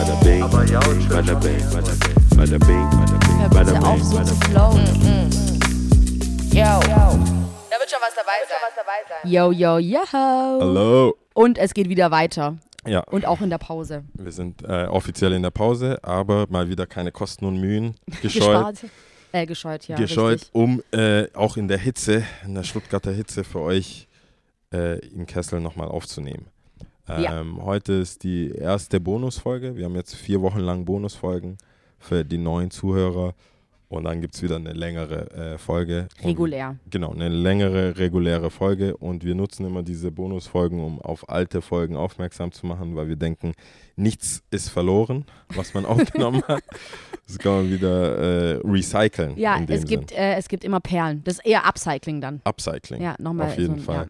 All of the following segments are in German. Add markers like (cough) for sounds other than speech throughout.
bada bing, bada bing, bada bing, bada bing, bada bing. Yo. Da wird schon was dabei sein. Yo, yo, yo. Hallo. Und es geht wieder weiter. Ja, Und auch in der Pause. wir sind äh, offiziell in der Pause, aber mal wieder keine Kosten und Mühen (laughs) gescheut. Gespart. Äh, gescheut, ja. gescheut, Richtig. um äh, auch in der Hitze, in der Stuttgarter Hitze für euch äh, im Kessel nochmal aufzunehmen. Ja. Ähm, Heute ist die erste Bonusfolge. Wir haben jetzt vier Wochen lang Bonusfolgen für die neuen Zuhörer und dann gibt es wieder eine längere äh, Folge. Und- Regulär. Genau, eine längere reguläre Folge und wir nutzen immer diese Bonusfolgen, um auf alte Folgen aufmerksam zu machen, weil wir denken, nichts ist verloren, was man (laughs) aufgenommen hat. Das kann man wieder äh, recyceln. Ja, es gibt, äh, es gibt immer Perlen. Das ist eher Upcycling dann. Upcycling. Ja, nochmal. Auf jeden so, ein- Fall.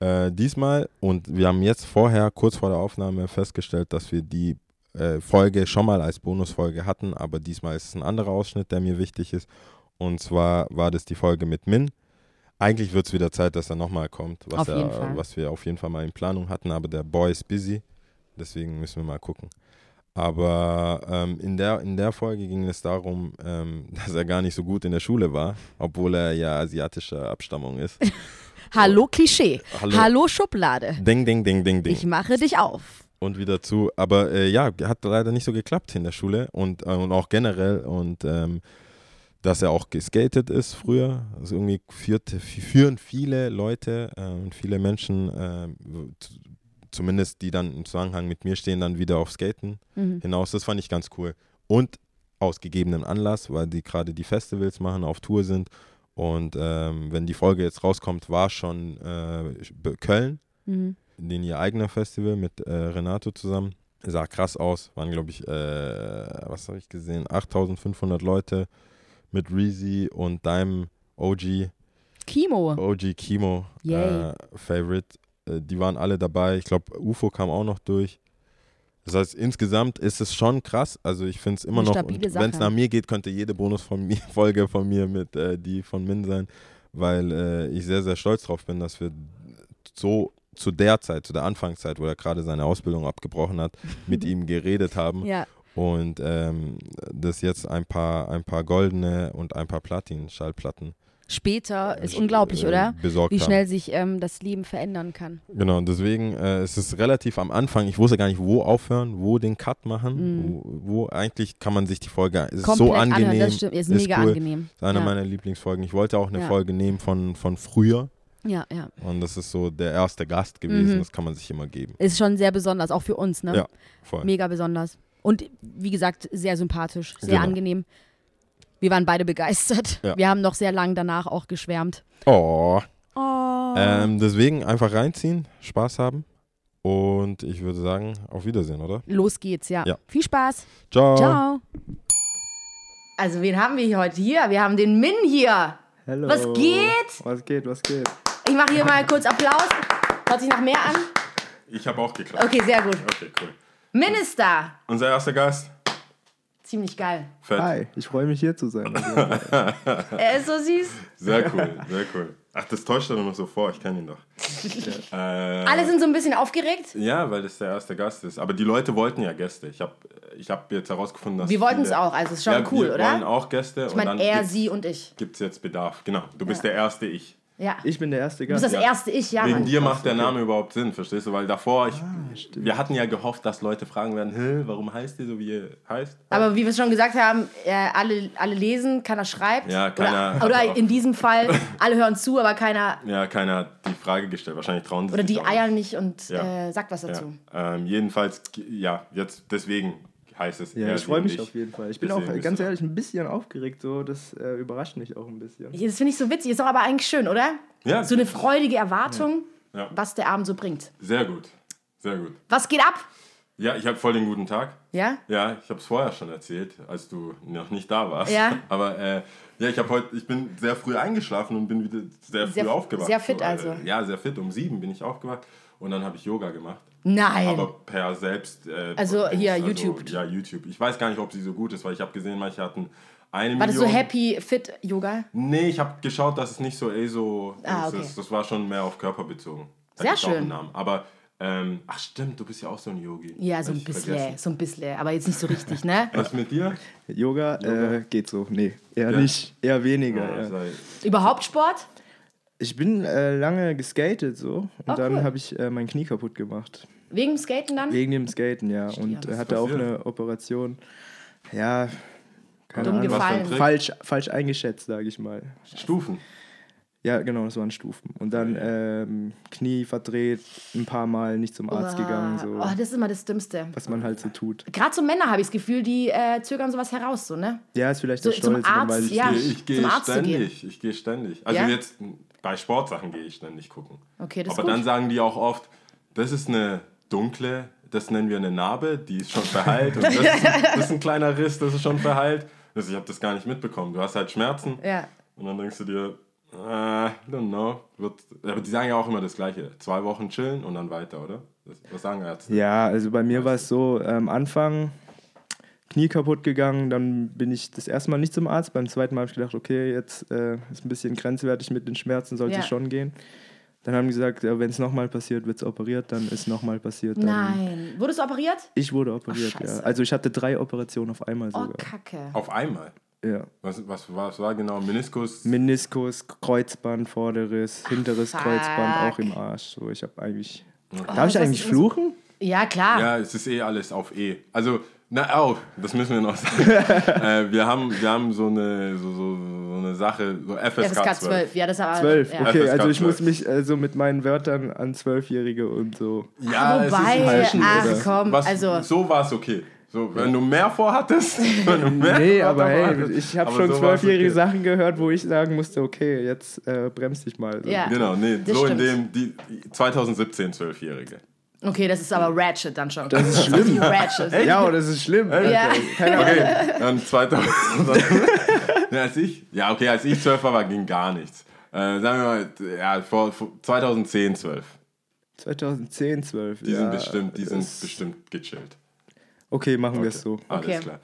Äh, diesmal, und wir haben jetzt vorher, kurz vor der Aufnahme, festgestellt, dass wir die äh, Folge schon mal als Bonusfolge hatten, aber diesmal ist es ein anderer Ausschnitt, der mir wichtig ist. Und zwar war das die Folge mit Min. Eigentlich wird es wieder Zeit, dass er nochmal kommt, was, er, was wir auf jeden Fall mal in Planung hatten, aber der Boy ist busy, deswegen müssen wir mal gucken. Aber ähm, in, der, in der Folge ging es darum, ähm, (laughs) dass er gar nicht so gut in der Schule war, obwohl er ja asiatischer Abstammung ist. (laughs) Hallo Klischee. Hallo. Hallo, Schublade. Ding, ding, ding, ding, ding. Ich mache dich auf. und wieder zu. Aber äh, ja, hat leider nicht so geklappt in der Schule und, äh, und auch generell. Und ähm, dass er auch geskatet ist früher. Also irgendwie führt, führen viele Leute äh, und viele Menschen, äh, zumindest die dann im Zusammenhang mit mir stehen, dann wieder auf Skaten Mhm. hinaus. Das fand ich ganz cool. Und aus gegebenem Anlass, weil die gerade die Festivals machen, auf Tour sind. Und ähm, wenn die Folge jetzt rauskommt, war schon äh, Köln Mhm. den ihr eigener Festival mit äh, Renato zusammen. Sah krass aus. Waren, glaube ich, äh, was habe ich gesehen? 8500 Leute mit Reezy und deinem OG, Kimo. OG Kimo äh, Favorite. Äh, die waren alle dabei. Ich glaube, UFO kam auch noch durch. Das heißt, insgesamt ist es schon krass. Also ich finde es immer Eine noch, wenn es nach mir geht, könnte jede Bonusfolge (laughs) von mir mit äh, die von Min sein, weil äh, ich sehr, sehr stolz drauf bin, dass wir so zu der Zeit, zu der Anfangszeit, wo er gerade seine Ausbildung abgebrochen hat, (laughs) mit ihm geredet haben Ja. und ähm, das jetzt ein paar, ein paar goldene und ein paar Platin-Schallplatten Später ist unglaublich, äh, oder? besorgt Wie haben. schnell sich ähm, das Leben verändern kann. Genau, und deswegen äh, ist es relativ am Anfang. Ich wusste gar nicht, wo aufhören, wo den Cut machen. Wo, wo eigentlich kann man sich die Folge. Es ist so angenehm. anhören, das stimmt. Ist, mega cool. angenehm. ist eine ja. meiner Lieblingsfolgen. Ich wollte auch eine Ja. Folge nehmen von, von früher. ja, ja. Und das ist so der erste Gast gewesen. Mhm. Das kann man sich immer geben. Ist schon sehr besonders, auch für uns, ne? Ja, voll. Mega besonders. Und wie gesagt, sehr sympathisch, sehr Genau. angenehm. Wir waren beide begeistert. Ja. Wir haben noch sehr lange danach auch geschwärmt. Oh. Oh. Ähm, deswegen einfach reinziehen, Spaß haben. Und ich würde sagen, auf Wiedersehen, oder? Los geht's, ja. Ja. Viel Spaß. Ciao. Ciao. Also, wen haben wir hier heute hier? Wir haben den Min hier. Hallo. Was geht? Was geht, was geht? Ich mache hier mal kurz Applaus. Hört sich nach mehr an? Ich habe auch geklappt. Okay, sehr gut. Okay, cool. Minister. Unser erster Gast. Ziemlich geil. Fett. Hi, ich freue mich hier zu sein. (laughs) Er ist so süß. Sehr cool, sehr cool. Ach, das täuscht er noch so vor, ich kenne ihn doch. (laughs) äh, Alle sind so ein bisschen aufgeregt. Ja, weil das der erste Gast ist. Aber die Leute wollten ja Gäste. Ich habe ich hab jetzt herausgefunden, dass. Wir wollten es auch, also ist schon ja, cool, wir oder? wollen auch Gäste. Ich meine, er, sie und ich. Gibt es jetzt Bedarf. Genau, du bist Ja. der erste Ich. Ja. Ich bin der erste du bist Gast. das erste Ich, ja, Wegen Mann. dir macht der Name überhaupt Sinn, verstehst du? Weil davor, ich, Ah, wir hatten ja gehofft, dass Leute fragen werden, Hä, warum heißt ihr so, wie ihr heißt? Aber wie wir schon gesagt haben, äh, alle, alle lesen, keiner schreibt. Ja, keiner Oder, oder in diesem Fall, alle hören zu, aber keiner. Ja, keiner hat die Frage gestellt. Wahrscheinlich trauen sie Oder sich die auch nicht. eiern nicht und Ja. äh, sagt was dazu. Ja, ähm, jedenfalls, ja, jetzt deswegen heißt es. Ja, ich freue mich ich. auf jeden Fall. Ich bin Deswegen auch ganz ehrlich ein bisschen aufgeregt, so das äh, überrascht mich auch ein bisschen. Das finde ich so witzig, ist doch aber eigentlich schön, oder? Ja, So eine freudige Erwartung, Ja. was der Abend so bringt. sehr gut, sehr gut. Was geht ab? Ja, ich habe voll den guten Tag. Ja? Ja, ich habe es vorher schon erzählt, als du noch nicht da warst. Ja. (laughs) Aber äh, ja, ich habe heute, ich bin sehr früh eingeschlafen und bin wieder sehr früh Sehr- aufgewacht. sehr fit So, äh, also. Ja, sehr fit. Um sieben bin ich aufgewacht und dann habe ich Yoga gemacht. Nein. Aber per selbst. Äh, Also hier, YouTube. Ja, YouTube. Ich weiß gar nicht, ob sie so gut ist, weil ich habe gesehen, manche hatten eine War das so Million. Happy Fit Yoga? Nee, ich habe geschaut, dass es nicht so eh so. Ah, das, okay. ist, das war schon mehr auf Körper bezogen. Da Sehr schön. Aber Ähm, ach stimmt, du bist ja auch so ein Yogi. Ja, so ein bisschen, vergessen. so ein bisschen, aber jetzt nicht so richtig, ne? (laughs) Was mit dir? Yoga, Äh, geht so. Nee, eher Ja. nicht. Eher weniger. Ja, ja. sei- Überhaupt Sport? Ich bin äh, lange geskatet so und Oh, dann cool. habe ich äh, mein Knie kaputt gemacht. Wegen dem Skaten dann? Wegen dem Skaten, ja. Und was äh, hatte auch eine Operation. Ja, keine Dumm Ahnung. Falsch, falsch eingeschätzt, sage ich mal. Stufen. Ja, genau, das waren Stufen. Und dann ähm, Knie verdreht, ein paar Mal nicht zum Arzt gegangen, so Oh, das ist immer das Dümmste. was man halt so tut. Gerade so Männer habe ich das Gefühl, die äh, zögern sowas heraus, so, ne? Ja, ist vielleicht So der zum Stolz, dann Arzt, ich ja. nicht. Ich gehe zum ständig. Ich gehe ständig. Also Ja? jetzt bei Sportsachen gehe ich ständig gucken. Okay, das ist Aber gut. dann sagen die auch oft, das ist eine dunkle, das nennen wir eine Narbe, die ist schon verheilt. und das ist, (laughs) das ist ein kleiner Riss, das ist schon verheilt. Also ich habe das gar nicht mitbekommen. Du hast halt Schmerzen Ja. und dann denkst du dir, äh, don't know. Wird, aber die sagen ja auch immer das Gleiche. Zwei Wochen chillen und dann weiter, oder? Das, was sagen Ärzte? Ja, also bei mir war es so, am Anfang Knie kaputt gegangen, dann bin ich das erste Mal nicht zum Arzt, beim zweiten Mal habe ich gedacht, okay, jetzt äh, ist ein bisschen grenzwertig mit den Schmerzen, sollte Ja. es schon gehen. Dann haben die gesagt, ja, wenn es nochmal passiert, wird es operiert, dann ist nochmal passiert. Dann Nein. Wurdest du operiert? Ich wurde operiert, Ach, ja. Also ich hatte drei Operationen auf einmal Oh, sogar. Kacke. Auf einmal. ja. Was, was, was war genau? Meniskus? Meniskus, Kreuzband, vorderes, hinteres fuck. Kreuzband, auch im Arsch. So, ich habe eigentlich. Oh, Darf ich das eigentlich fluchen? Ja, klar. Ja, es ist eh alles auf E. Also, na, oh, das müssen wir noch sagen. (laughs) äh, wir, haben, wir haben so eine, so, so, so eine Sache, so FSK, FSK 12. 12. Ja, das ist aber. Zwölf, Ja. okay, FSK also ich 12. muss mich äh, so mit meinen Wörtern an Zwölfjährige und so. Ja, es ist Wobei, ein Falschen, ach oder? komm, was, also. So war es okay. So, wenn du mehr vorhattest, (laughs) wenn du mehr Nee, aber hey, ich habe schon so zwölfjährige okay. Sachen gehört, wo ich sagen musste, okay, jetzt äh, bremst dich mal. So. Ja. Genau, nee, so in stimmt. dem, die 2017 Zwölfjährige. Okay, das ist aber Ratchet dann schon. Das ist (laughs) schlimm. Ratchet. Ja, und das ist schlimm. Ja. Keine Ahnung. Okay, dann 2000. (laughs) ja, als ich, ja, okay, als ich 12 war, war ging gar nichts. Äh, sagen wir mal, ja, vor, vor 2010, 12. 2010, 12. Die ja, sind bestimmt, die sind bestimmt gechillt. Okay, machen wir es so. Alles Okay. klar.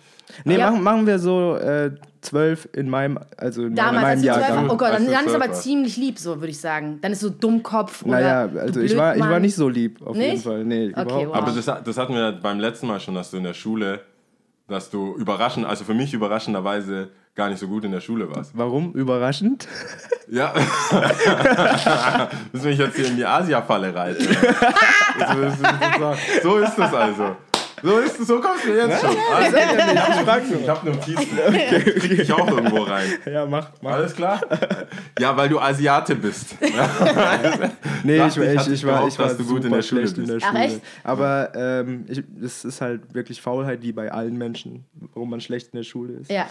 Nee, Ja. machen, machen wir so äh, 12 in meinem, also in Damals, meinem als du zwölf Jahrgang. warst. Oh Gott, dann, dann ist zwölf aber warst. ziemlich lieb, so würde ich sagen. Dann ist so Dummkopf oder. Naja, du also ich war, ich war nicht so lieb, auf jeden Nicht? Fall. Nee, Okay, überhaupt wow. Aber das, das hatten wir beim letzten Mal schon, dass du in der Schule, dass du überraschend, also für mich überraschenderweise gar nicht so gut in der Schule warst. Warum? Überraschend? Ja. (laughs) Müssen wir mich jetzt hier in die Asia-Falle reiten. (laughs) Das ist- das so- so ist es also. So ist so kommst du jetzt schon. Alles, Ich nur. ich habe Notizen. (laughs) Ich auch irgendwo rein. Ja, mach, mach. Alles klar? Ja, weil du Asiate bist. (laughs) Nee, ich, ich, ich, ich war, ich war dass du gut in der Schule in der bist. Ach, Schule. echt? Aber ähm, ich, es ist halt wirklich Faulheit wie bei allen Menschen, warum man schlecht in der Schule ist. Ja.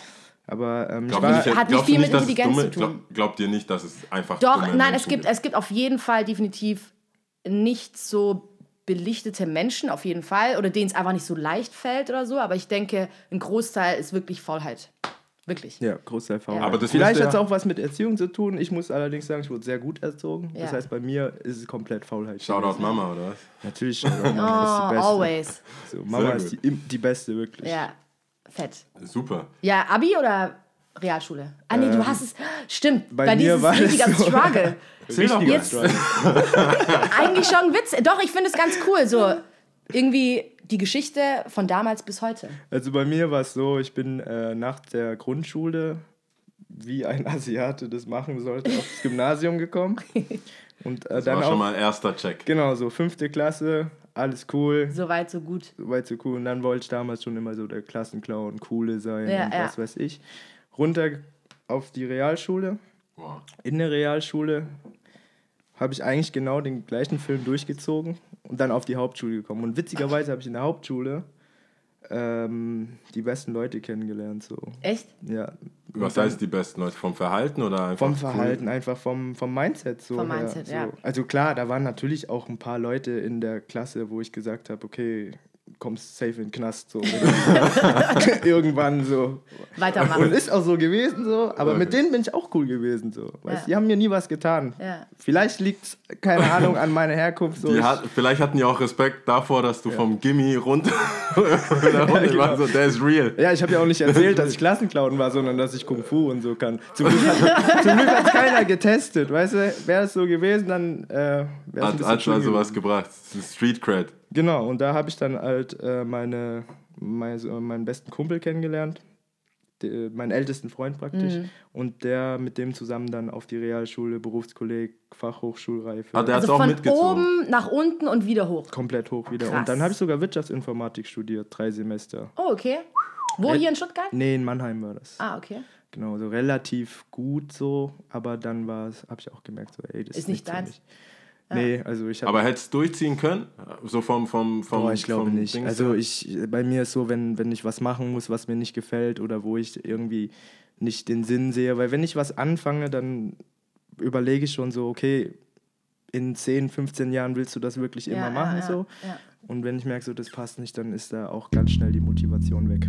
Aber ähm, ich war, nicht, Hat nicht viel mit dass es Intelligenz dumme, zu tun. Glaub, glaubt ihr nicht, dass es einfach Doch, dumme nein, es Menschen gibt, es gibt auf jeden Fall definitiv nicht so belichtete Menschen, auf jeden Fall, oder denen es einfach nicht so leicht fällt oder so, aber ich denke, ein Großteil ist wirklich Faulheit. Wirklich. ja, Großteil Faulheit. Aber das Vielleicht hat es ja- auch was mit Erziehung zu tun. Ich muss allerdings sagen, ich wurde sehr gut erzogen. Das Ja. heißt, bei mir ist es komplett Faulheit. Shoutout. Mama, oder was? Natürlich. Shoutout Oh, Mama, das (laughs) ist die Beste. always. So, Mama ist die, die Beste, wirklich. Ja, fett. Super. Ja, Abi oder Realschule? Ah, nee, du hast es. Stimmt, bei, bei dir mir war richtiger so. Struggle. (laughs) Mal. Jetzt- (laughs) Eigentlich schon ein Witz. Doch, ich finde es ganz cool. So irgendwie die Geschichte von damals bis heute. Also bei mir war es so, ich bin äh, nach der Grundschule, wie ein (laughs) Asiate das machen sollte, aufs Gymnasium gekommen. Und äh, Das dann war schon auch, mal erster Check. genau, so fünfte Klasse, alles cool, So weit, so gut. soweit so cool. Und dann wollte ich damals schon immer so der Klassenclown, coole sein Ja, und ja. was weiß ich. Runter auf die Realschule. Wow. In der Realschule habe ich eigentlich genau den gleichen Film durchgezogen und dann auf die Hauptschule gekommen. Und witzigerweise habe ich in der Hauptschule ähm, die besten Leute kennengelernt. So. Echt? Ja. Was heißt die besten Leute? Vom Verhalten oder einfach? Vom cool? Verhalten, einfach vom, vom Mindset. So Vom her, Mindset, so. ja. Also klar, da waren natürlich auch ein paar Leute in der Klasse, wo ich gesagt habe, okay, kommst safe in den Knast. So. (laughs) Irgendwann so. Weitermachen. Und ist auch so gewesen, so. Aber Okay. mit denen bin ich auch cool gewesen, so. Weißt, Ja. Die haben mir nie was getan. Ja. Vielleicht liegt es, keine Ahnung, an meiner Herkunft. So. Die Ich- hat, vielleicht hatten die auch Respekt davor, dass du vom Gimmi runter. (laughs) genau. war so, der ist real. Ja, ich habe ja auch nicht erzählt, dass ich Klassenclown war, sondern dass ich Kung Fu und so kann. Zum Glück hat zum Glück hat's keiner getestet, weißt du? Wäre es so gewesen, dann äh, wäre es Hat, hat also was gewesen. gebracht. Das ist Street Cred. Genau, und da habe ich dann halt äh, meine, meine, so meinen besten Kumpel kennengelernt. De, meinen ältesten Freund praktisch. Mhm. Und der mit dem zusammen dann auf die Realschule, Berufskolleg, Fachhochschulreife. Ah, der Also auch von mitgezogen. oben nach unten und wieder hoch. komplett hoch wieder. Krass. Und dann habe ich sogar Wirtschaftsinformatik studiert, drei Semester. Oh, okay. Wo, hier in Stuttgart? Nee, in Mannheim war das. Ah, okay. Genau, so relativ gut so, aber dann war es, habe ich auch gemerkt, so, ey, das ist, Ist nicht deins. mich. Nee, also ich habe. Aber hättest du durchziehen können? So vom. vom, vom Boah, ich glaube vom nicht. Dings Also ich, bei mir ist so, wenn, wenn ich was machen muss, was mir nicht gefällt oder wo ich irgendwie nicht den Sinn sehe, weil wenn ich was anfange, dann überlege ich schon so, okay, in 10, 15 Jahren willst du das wirklich immer Ja, machen ja, so. ja. Und wenn ich merke, so das passt nicht, dann ist da auch ganz schnell die Motivation weg.